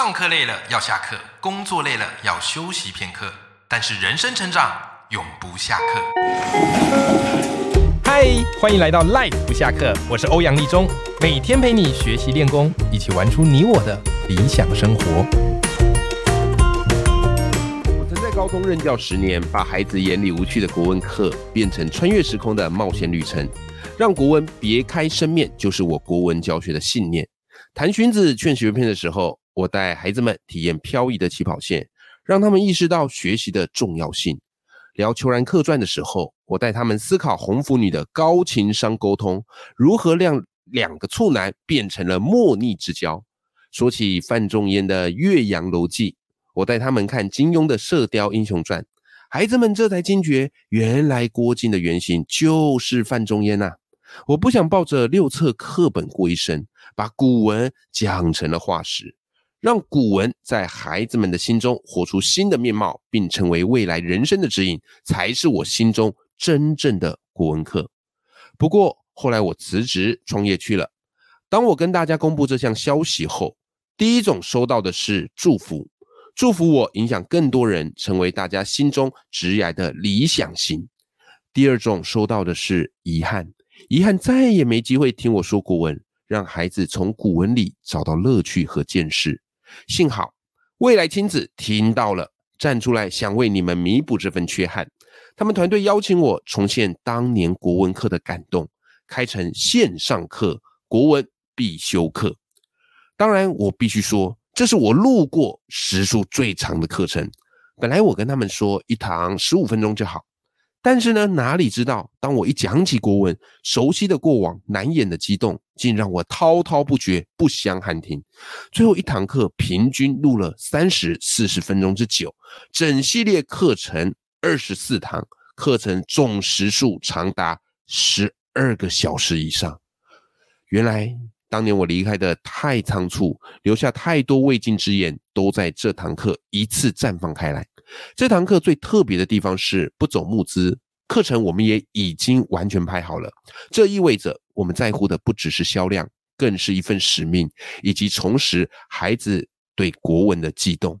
上课累了要下课，工作累了要休息片刻，但是人生成长永不下课。嗨，欢迎来到 Life 不下课，我是欧阳立中，每天陪你学习练功，一起玩出你我的理想生活。我曾在高中任教十年，把孩子眼里无趣的国文课变成穿越时空的冒险旅程，让国文别开生面，就是我国文教学的信念。谈荀子劝学篇的时候。我带孩子们体验漂移的起跑线，让他们意识到学习的重要性。聊《虬髯客传》的时候，我带他们思考红拂女的高情商沟通，如何让两个处男变成了莫逆之交。说起范仲淹的《岳阳楼记》，我带他们看金庸的《射雕英雄传》，孩子们这才惊觉，原来郭靖的原型就是范仲淹呐！我不想抱着六册课本过一生，把古文讲成了化石。让古文在孩子们的心中活出新的面貌，并成为未来人生的指引，才是我心中真正的国文课。不过后来我辞职创业去了。当我跟大家公布这项消息后，第一种收到的是祝福，祝福我影响更多人成为大家心中直涯的理想型。第二种收到的是遗憾，遗憾再也没机会听我说古文，让孩子从古文里找到乐趣和见识。幸好未来亲子听到了，站出来想为你们弥补这份缺憾。他们团队邀请我重现当年国文课的感动，开成线上课国文必修课。当然，我必须说，这是我录过时数最长的课程。本来我跟他们说一堂十五分钟就好。但是呢，哪里知道，当我一讲起国文，熟悉的过往、难掩的激动，竟让我滔滔不绝，不相喊停。最后一堂课平均录了三十四十分钟之久，整系列课程二十四堂，课程总时数长达十二个小时以上。原来当年我离开的太仓促，留下太多未尽之言，都在这堂课一次绽放开来。这堂课最特别的地方是不走募资，课程我们也已经完全拍好了。这意味着我们在乎的不只是销量，更是一份使命，以及重拾孩子对国文的悸动。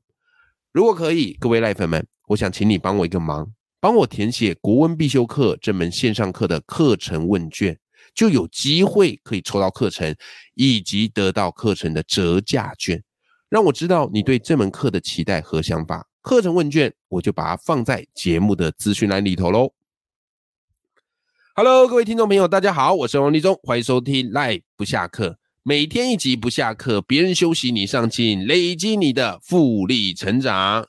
如果可以，各位赖粉们，我想请你帮我一个忙，帮我填写国文必修课这门线上课的课程问卷，就有机会可以抽到课程，以及得到课程的折价券，让我知道你对这门课的期待和想法。课程问卷，我就把它放在节目的资讯栏里头喽。Hello，各位听众朋友，大家好，我是王立忠，欢迎收听赖不下课，每天一集不下课，别人休息你上进，累积你的复利成长。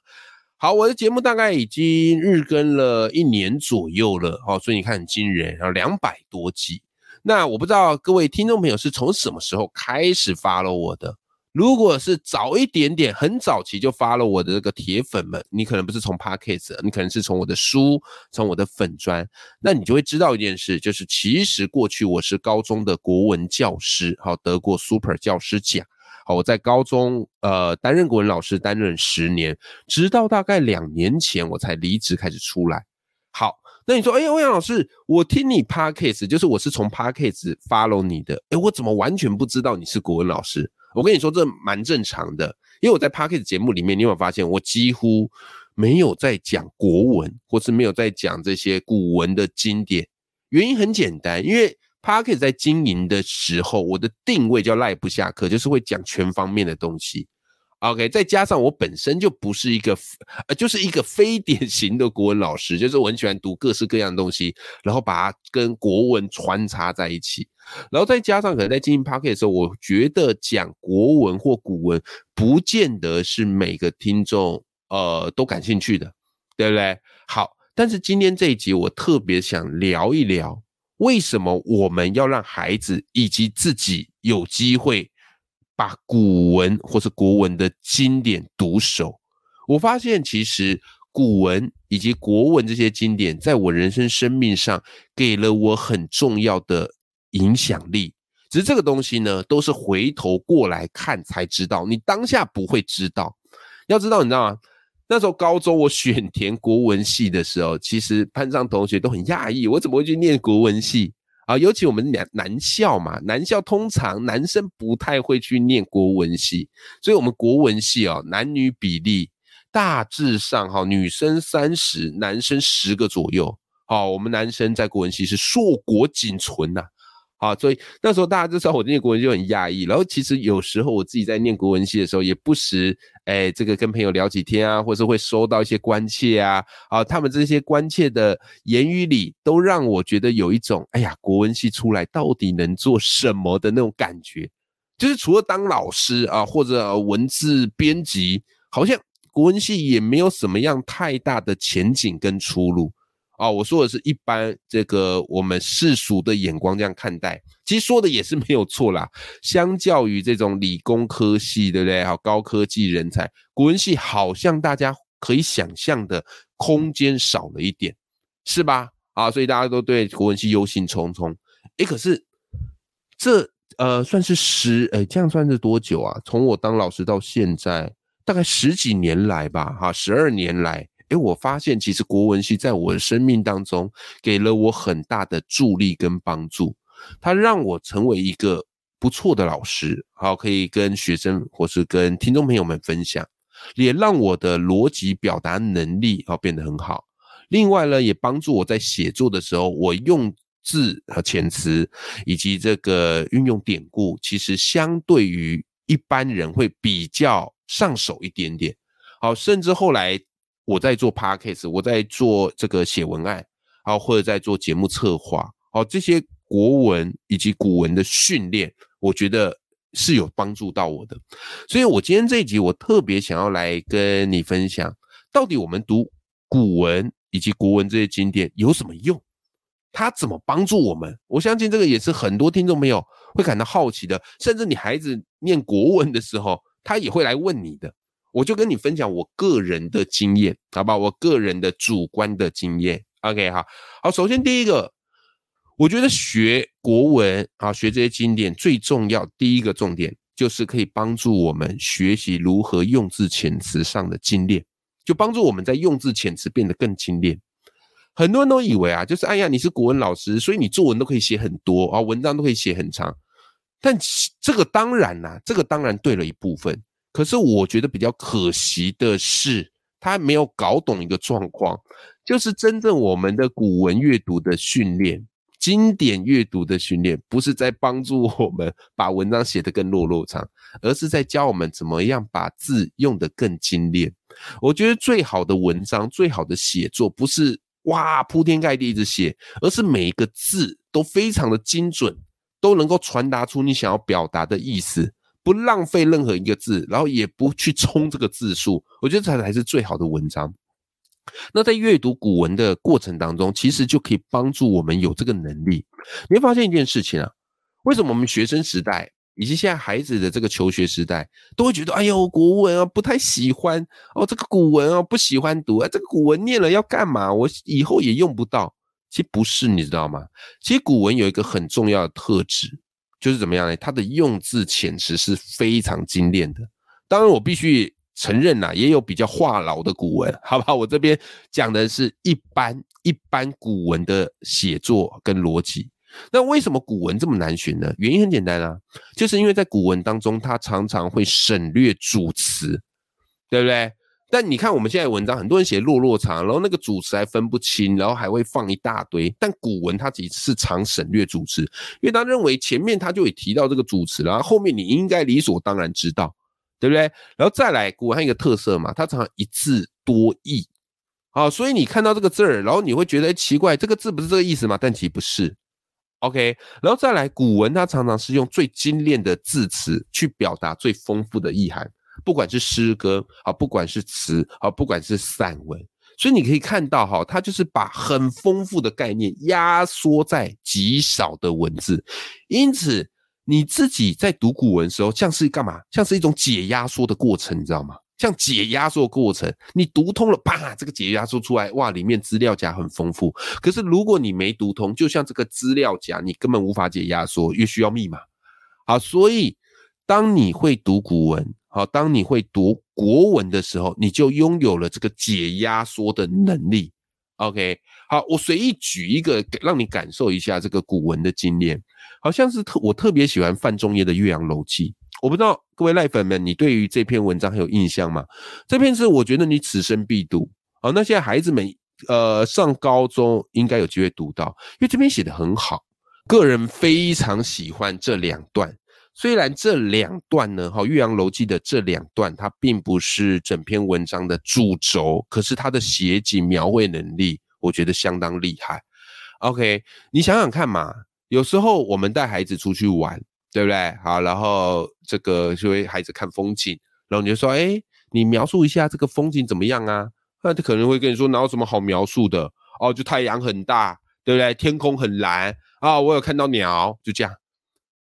好，我的节目大概已经日更了一年左右了，哦，所以你看很惊人，然后两百多集。那我不知道各位听众朋友是从什么时候开始发了我的？如果是早一点点，很早期就发了我的这个铁粉们，你可能不是从 Podcast，你可能是从我的书，从我的粉砖，那你就会知道一件事，就是其实过去我是高中的国文教师，好得过 Super 教师奖，好我在高中呃担任国文老师担任十年，直到大概两年前我才离职开始出来。好，那你说，哎，欧阳老师，我听你 Podcast，就是我是从 Podcast follow 你的，哎，我怎么完全不知道你是国文老师？我跟你说，这蛮正常的，因为我在 p a r k e t 节目里面，你有没有发现，我几乎没有在讲国文，或是没有在讲这些古文的经典。原因很简单，因为 p a r k e t 在经营的时候，我的定位叫赖不下课，就是会讲全方面的东西。OK，再加上我本身就不是一个，呃，就是一个非典型的国文老师，就是我很喜欢读各式各样的东西，然后把它跟国文穿插在一起，然后再加上可能在经营 p a r k e t 的时候，我觉得讲国文或古文不见得是每个听众呃都感兴趣的，对不对？好，但是今天这一集我特别想聊一聊，为什么我们要让孩子以及自己有机会。把古文或是国文的经典读熟，我发现其实古文以及国文这些经典，在我人生生命上给了我很重要的影响力。只是这个东西呢，都是回头过来看才知道，你当下不会知道。要知道，你知道吗？那时候高中我选填国文系的时候，其实班上同学都很讶异，我怎么会去念国文系？啊，尤其我们男男校嘛，男校通常男生不太会去念国文系，所以我们国文系哦，男女比例大致上哈，女生三十，男生十个左右。好，我们男生在国文系是硕果仅存呐。好，所以那时候大家就知道我念国文就很压抑。然后其实有时候我自己在念国文系的时候，也不时哎，这个跟朋友聊几天啊，或是会收到一些关切啊，啊，他们这些关切的言语里，都让我觉得有一种哎呀，国文系出来到底能做什么的那种感觉。就是除了当老师啊，或者文字编辑，好像国文系也没有什么样太大的前景跟出路。啊，我说的是一般这个我们世俗的眼光这样看待，其实说的也是没有错啦。相较于这种理工科系，对不对？好，高科技人才，国文系好像大家可以想象的空间少了一点，是吧？啊，所以大家都对国文系忧心忡忡。诶，可是这呃算是十，诶，这样算是多久啊？从我当老师到现在，大概十几年来吧，哈，十二年来。哎，我发现其实国文系在我的生命当中给了我很大的助力跟帮助，它让我成为一个不错的老师，好可以跟学生或是跟听众朋友们分享，也让我的逻辑表达能力啊变得很好。另外呢，也帮助我在写作的时候，我用字和遣词以及这个运用典故，其实相对于一般人会比较上手一点点。好，甚至后来。我在做 podcast，我在做这个写文案，啊，或者在做节目策划，哦，这些国文以及古文的训练，我觉得是有帮助到我的。所以，我今天这一集，我特别想要来跟你分享，到底我们读古文以及国文这些经典有什么用？它怎么帮助我们？我相信这个也是很多听众朋友会感到好奇的，甚至你孩子念国文的时候，他也会来问你的。我就跟你分享我个人的经验，好吧？我个人的主观的经验，OK，好好。首先第一个，我觉得学国文啊，学这些经典最重要，第一个重点就是可以帮助我们学习如何用字遣词上的精炼，就帮助我们在用字遣词变得更精炼。很多人都以为啊，就是哎呀，你是国文老师，所以你作文都可以写很多啊，文章都可以写很长。但这个当然啦，这个当然对了一部分。可是我觉得比较可惜的是，他没有搞懂一个状况，就是真正我们的古文阅读的训练、经典阅读的训练，不是在帮助我们把文章写得更落落长，而是在教我们怎么样把字用得更精炼。我觉得最好的文章、最好的写作，不是哇铺天盖地一直写，而是每一个字都非常的精准，都能够传达出你想要表达的意思。不浪费任何一个字，然后也不去冲这个字数，我觉得才才是最好的文章。那在阅读古文的过程当中，其实就可以帮助我们有这个能力。你会发现一件事情啊，为什么我们学生时代以及现在孩子的这个求学时代，都会觉得哎呦国文啊不太喜欢哦，这个古文啊不喜欢读啊，这个古文念了要干嘛？我以后也用不到。其实不是，你知道吗？其实古文有一个很重要的特质。就是怎么样呢？它的用字遣词是非常精炼的。当然，我必须承认呐，也有比较话痨的古文，好不好？我这边讲的是一般一般古文的写作跟逻辑。那为什么古文这么难学呢？原因很简单啊，就是因为在古文当中，它常常会省略主词，对不对？但你看我们现在文章，很多人写落落长，然后那个主词还分不清，然后还会放一大堆。但古文它其实是常省略主词，因为他认为前面他就会提到这个主词，然后后面你应该理所当然知道，对不对？然后再来，古文还有一个特色嘛，它常常一字多义，好，所以你看到这个字儿，然后你会觉得奇怪，这个字不是这个意思吗？但其实不是，OK。然后再来，古文它常常是用最精炼的字词去表达最丰富的意涵。不管是诗歌啊，不管是词啊，不管是散文，所以你可以看到哈，它就是把很丰富的概念压缩在极少的文字。因此，你自己在读古文的时候，像是干嘛？像是一种解压缩的过程，你知道吗？像解压缩过程，你读通了，啪，这个解压缩出来，哇，里面资料夹很丰富。可是如果你没读通，就像这个资料夹，你根本无法解压缩，越需要密码。好，所以当你会读古文。好，当你会读国文的时候，你就拥有了这个解压缩的能力。OK，好，我随意举一个，让你感受一下这个古文的经验。好像是特我特别喜欢范仲淹的《岳阳楼记》，我不知道各位赖粉们，你对于这篇文章很有印象吗？这篇是我觉得你此生必读哦。那现在孩子们呃上高中应该有机会读到，因为这篇写的很好，个人非常喜欢这两段。虽然这两段呢，哈《岳阳楼记》的这两段它并不是整篇文章的主轴，可是它的写景描绘能力，我觉得相当厉害。OK，你想想看嘛。有时候我们带孩子出去玩，对不对？好，然后这个就会孩子看风景，然后你就说：“哎，你描述一下这个风景怎么样啊？”那他可能会跟你说：“哪有什么好描述的？哦，就太阳很大，对不对？天空很蓝啊，我有看到鸟，就这样，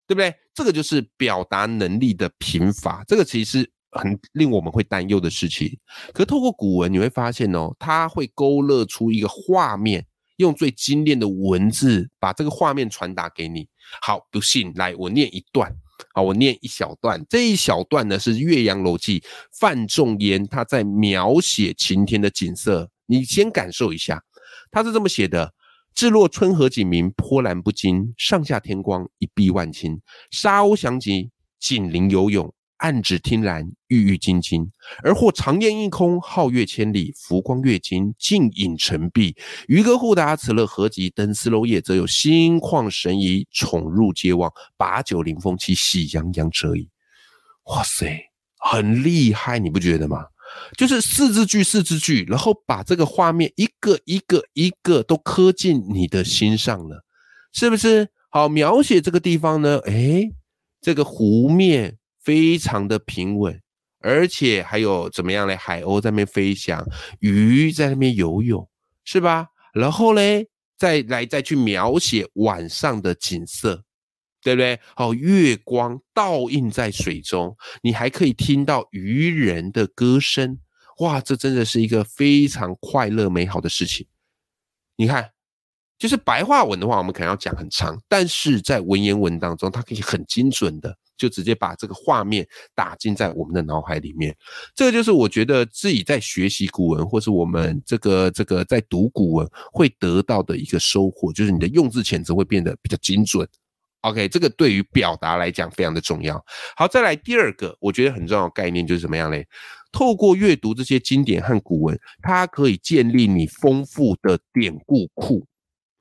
对不对？”这个就是表达能力的贫乏，这个其实很令我们会担忧的事情。可透过古文，你会发现哦，它会勾勒出一个画面。用最精炼的文字把这个画面传达给你。好，不信来，我念一段。好，我念一小段。这一小段呢是《岳阳楼记》，范仲淹他在描写晴天的景色。你先感受一下，他是这么写的：至若春和景明，波澜不惊；上下天光，一碧万顷。沙鸥翔集，锦鳞游泳。暗指汀兰，郁郁青青；而或长烟一空，皓月千里，浮光跃金，静影沉璧。渔歌互答，此乐何极？登斯楼夜，则有心旷神怡，宠入皆忘，把酒临风，其喜洋洋者矣。哇塞，很厉害，你不觉得吗？就是四字句，四字句，然后把这个画面一个一个一个都刻进你的心上了，是不是？好，描写这个地方呢？诶，这个湖面。非常的平稳，而且还有怎么样嘞？海鸥在那边飞翔，鱼在那边游泳，是吧？然后嘞，再来再去描写晚上的景色，对不对？哦，月光倒映在水中，你还可以听到渔人的歌声，哇，这真的是一个非常快乐美好的事情。你看，就是白话文的话，我们可能要讲很长，但是在文言文当中，它可以很精准的。就直接把这个画面打进在我们的脑海里面，这个就是我觉得自己在学习古文，或是我们这个这个在读古文会得到的一个收获，就是你的用字遣词会变得比较精准。OK，这个对于表达来讲非常的重要。好，再来第二个，我觉得很重要的概念就是怎么样嘞？透过阅读这些经典和古文，它可以建立你丰富的典故库。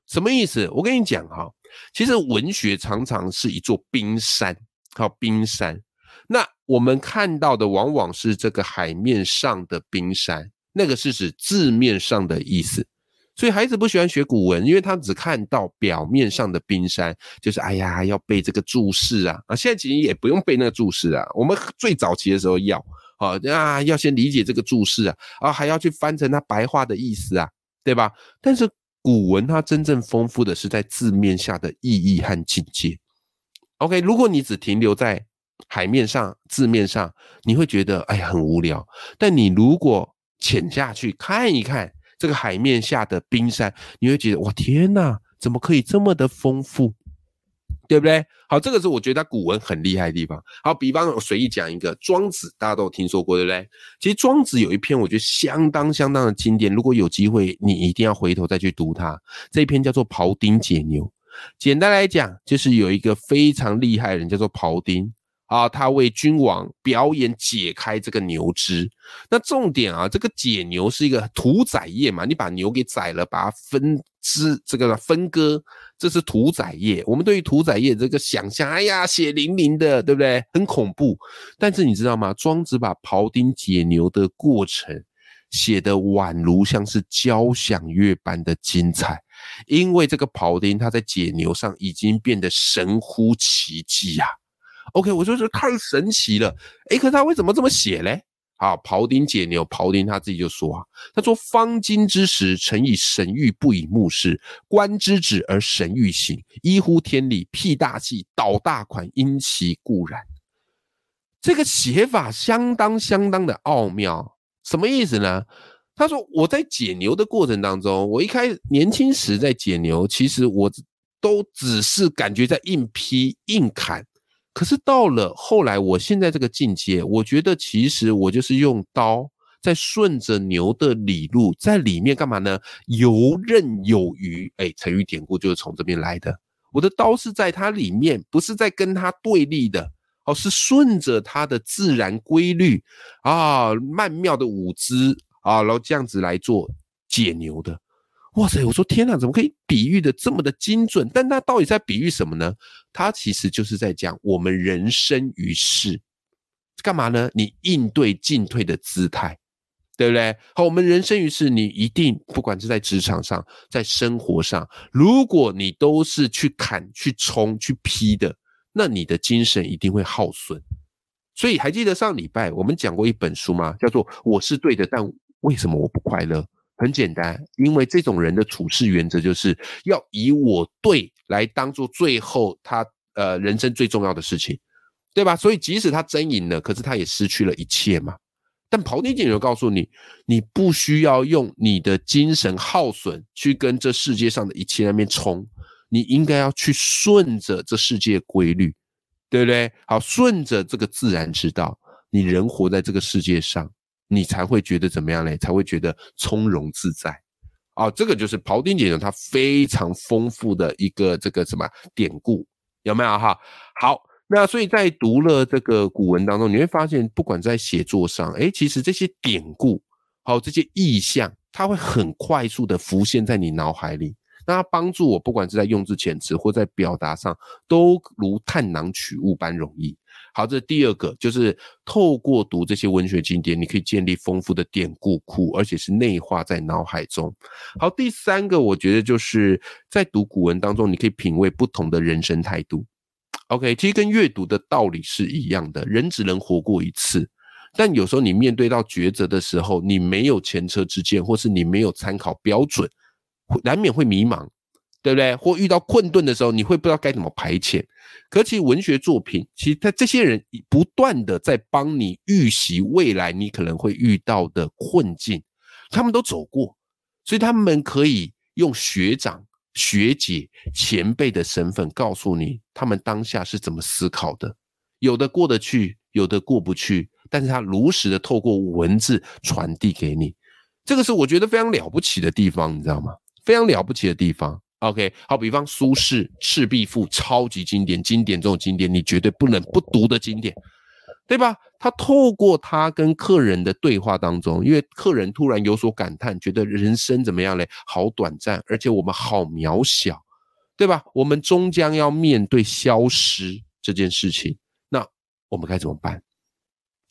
什么意思？我跟你讲哈，其实文学常常是一座冰山。靠冰山，那我们看到的往往是这个海面上的冰山，那个是指字面上的意思。所以孩子不喜欢学古文，因为他只看到表面上的冰山，就是哎呀要背这个注释啊啊！现在其实也不用背那个注释啊，我们最早期的时候要啊啊要先理解这个注释啊啊还要去翻成它白话的意思啊，对吧？但是古文它真正丰富的是在字面下的意义和境界。OK，如果你只停留在海面上、字面上，你会觉得哎呀很无聊。但你如果潜下去看一看这个海面下的冰山，你会觉得哇天哪，怎么可以这么的丰富，对不对？好，这个是我觉得古文很厉害的地方。好，比方我随意讲一个《庄子》，大家都有听说过，对不对？其实《庄子》有一篇我觉得相当相当的经典，如果有机会，你一定要回头再去读它。这一篇叫做《庖丁解牛》。简单来讲，就是有一个非常厉害的人，叫做庖丁啊，他为君王表演解开这个牛脂。那重点啊，这个解牛是一个屠宰业嘛，你把牛给宰了，把它分支，这个分割，这是屠宰业。我们对于屠宰业这个想象，哎呀，血淋淋的，对不对？很恐怖。但是你知道吗？庄子把庖丁解牛的过程写得宛如像是交响乐般的精彩。因为这个庖丁他在解牛上已经变得神乎其技呀。OK，我说这太神奇了。哎，可是他为什么这么写嘞？好，庖丁解牛，庖丁他自己就说啊，他说：“方今之时，臣以神谕不以目视，观之止而神欲醒，依乎天理，辟大器，导大款，因其固然。”这个写法相当相当的奥妙，什么意思呢？他说：“我在解牛的过程当中，我一开年轻时在解牛，其实我都只是感觉在硬劈硬砍。可是到了后来，我现在这个境界，我觉得其实我就是用刀在顺着牛的理路，在里面干嘛呢？游刃有余。哎，成语典故就是从这边来的。我的刀是在它里面，不是在跟它对立的。哦，是顺着它的自然规律啊，曼妙的舞姿啊，然后这样子来做解牛的。哇塞！我说天哪，怎么可以比喻的这么的精准？但他到底在比喻什么呢？他其实就是在讲我们人生于世干嘛呢？你应对进退的姿态，对不对？好，我们人生于世，你一定不管是在职场上，在生活上，如果你都是去砍、去冲、去劈的，那你的精神一定会耗损。所以还记得上礼拜我们讲过一本书吗？叫做《我是对的，但为什么我不快乐》。很简单，因为这种人的处事原则就是要以我对来当做最后他呃人生最重要的事情，对吧？所以即使他真赢了，可是他也失去了一切嘛。但庖丁解牛告诉你，你不需要用你的精神耗损去跟这世界上的一切那边冲，你应该要去顺着这世界规律，对不对？好，顺着这个自然之道，你人活在这个世界上。你才会觉得怎么样嘞？才会觉得从容自在啊！这个就是庖丁解牛它非常丰富的一个这个什么典故，有没有哈？好，那所以在读了这个古文当中，你会发现，不管在写作上，哎，其实这些典故，好这些意象，它会很快速的浮现在你脑海里，那它帮助我，不管是在用字遣词或在表达上，都如探囊取物般容易。好，这第二个就是透过读这些文学经典，你可以建立丰富的典故库，而且是内化在脑海中。好，第三个我觉得就是在读古文当中，你可以品味不同的人生态度。OK，其实跟阅读的道理是一样的，人只能活过一次，但有时候你面对到抉择的时候，你没有前车之鉴，或是你没有参考标准，难免会迷茫。对不对？或遇到困顿的时候，你会不知道该怎么排遣。可其实文学作品，其实他这些人不断的在帮你预习未来你可能会遇到的困境，他们都走过，所以他们可以用学长、学姐、前辈的身份告诉你，他们当下是怎么思考的。有的过得去，有的过不去，但是他如实的透过文字传递给你，这个是我觉得非常了不起的地方，你知道吗？非常了不起的地方。OK，好比方苏轼《赤壁赋》超级经典，经典中的经典，你绝对不能不读的经典，对吧？他透过他跟客人的对话当中，因为客人突然有所感叹，觉得人生怎么样嘞？好短暂，而且我们好渺小，对吧？我们终将要面对消失这件事情，那我们该怎么办？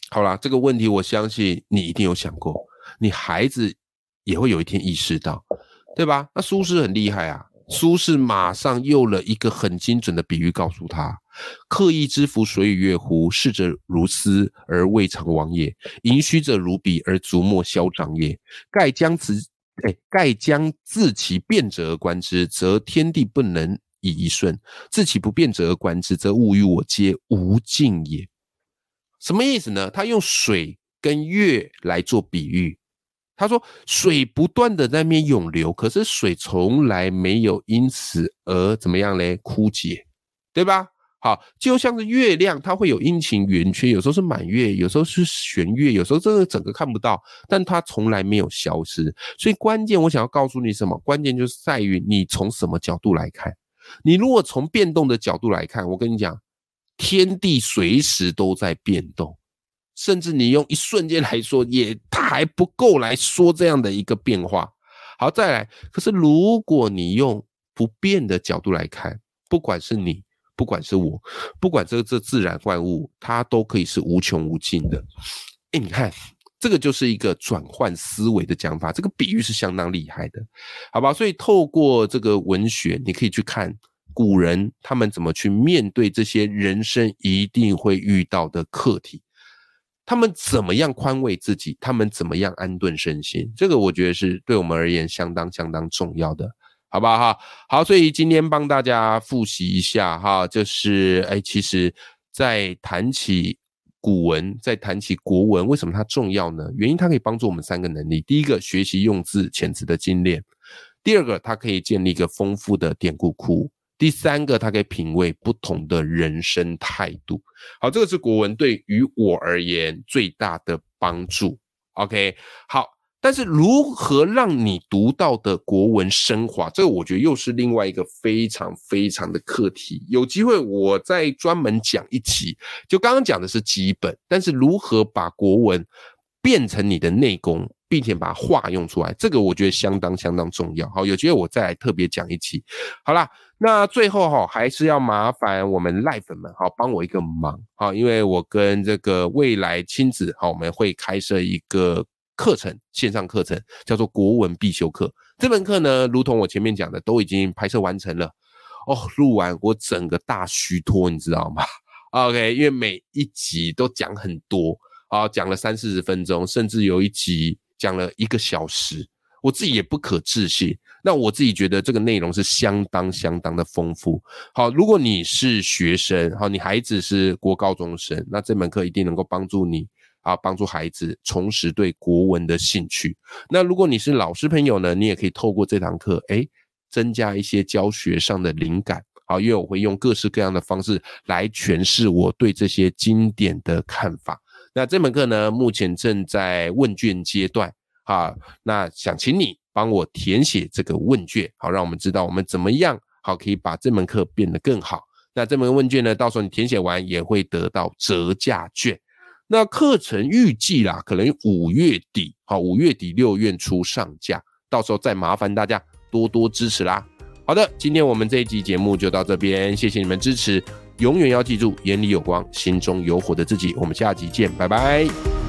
好啦，这个问题我相信你一定有想过，你孩子也会有一天意识到，对吧？那苏轼很厉害啊。苏轼马上用了一个很精准的比喻，告诉他：“刻意之夫水与月乎？逝者如斯而未尝往也；盈虚者如彼而足莫消长也。盖将此，哎，盖将自其变者而观之，则天地不能以一瞬；自其不变者而观之，则物与我皆无尽也。”什么意思呢？他用水跟月来做比喻。他说：“水不断的在那边涌流，可是水从来没有因此而怎么样嘞？枯竭，对吧？好，就像是月亮，它会有阴晴圆缺，有时候是满月，有时候是弦月，有时候真的整个看不到，但它从来没有消失。所以关键，我想要告诉你什么？关键就是在于你从什么角度来看。你如果从变动的角度来看，我跟你讲，天地随时都在变动。”甚至你用一瞬间来说，也它还不够来说这样的一个变化。好，再来。可是如果你用不变的角度来看，不管是你，不管是我，不管这这自然万物，它都可以是无穷无尽的。哎，你看，这个就是一个转换思维的讲法。这个比喻是相当厉害的，好吧？所以透过这个文学，你可以去看古人他们怎么去面对这些人生一定会遇到的课题。他们怎么样宽慰自己？他们怎么样安顿身心？这个我觉得是对我们而言相当相当重要的，好不好哈？好，所以今天帮大家复习一下哈，就是哎，其实，在谈起古文，在谈起国文，为什么它重要呢？原因它可以帮助我们三个能力：第一个，学习用字遣词的精炼；第二个，它可以建立一个丰富的典故库。第三个，它可以品味不同的人生态度。好，这个是国文对于我而言最大的帮助。OK，好。但是如何让你读到的国文升华，这个我觉得又是另外一个非常非常的课题。有机会我再专门讲一期。就刚刚讲的是基本，但是如何把国文变成你的内功，并且把它化用出来，这个我觉得相当相当重要。好，有机会我再来特别讲一期。好啦，那最后哈还是要麻烦我们赖粉们好帮我一个忙好，因为我跟这个未来亲子好我们会开设一个。课程线上课程叫做国文必修课，这门课呢，如同我前面讲的，都已经拍摄完成了哦。录完我整个大虚脱，你知道吗？OK，因为每一集都讲很多啊，讲了三四十分钟，甚至有一集讲了一个小时，我自己也不可置信。那我自己觉得这个内容是相当相当的丰富。好，如果你是学生，好，你孩子是国高中生，那这门课一定能够帮助你。啊，帮助孩子重拾对国文的兴趣。那如果你是老师朋友呢，你也可以透过这堂课，哎，增加一些教学上的灵感。好，因为我会用各式各样的方式来诠释我对这些经典的看法。那这门课呢，目前正在问卷阶段。啊，那想请你帮我填写这个问卷，好，让我们知道我们怎么样好可以把这门课变得更好。那这门问卷呢，到时候你填写完也会得到折价券。那课程预计啦，可能五月底，好，五月底六月初上架，到时候再麻烦大家多多支持啦。好的，今天我们这一集节目就到这边，谢谢你们支持，永远要记住，眼里有光，心中有火的自己。我们下集见，拜拜。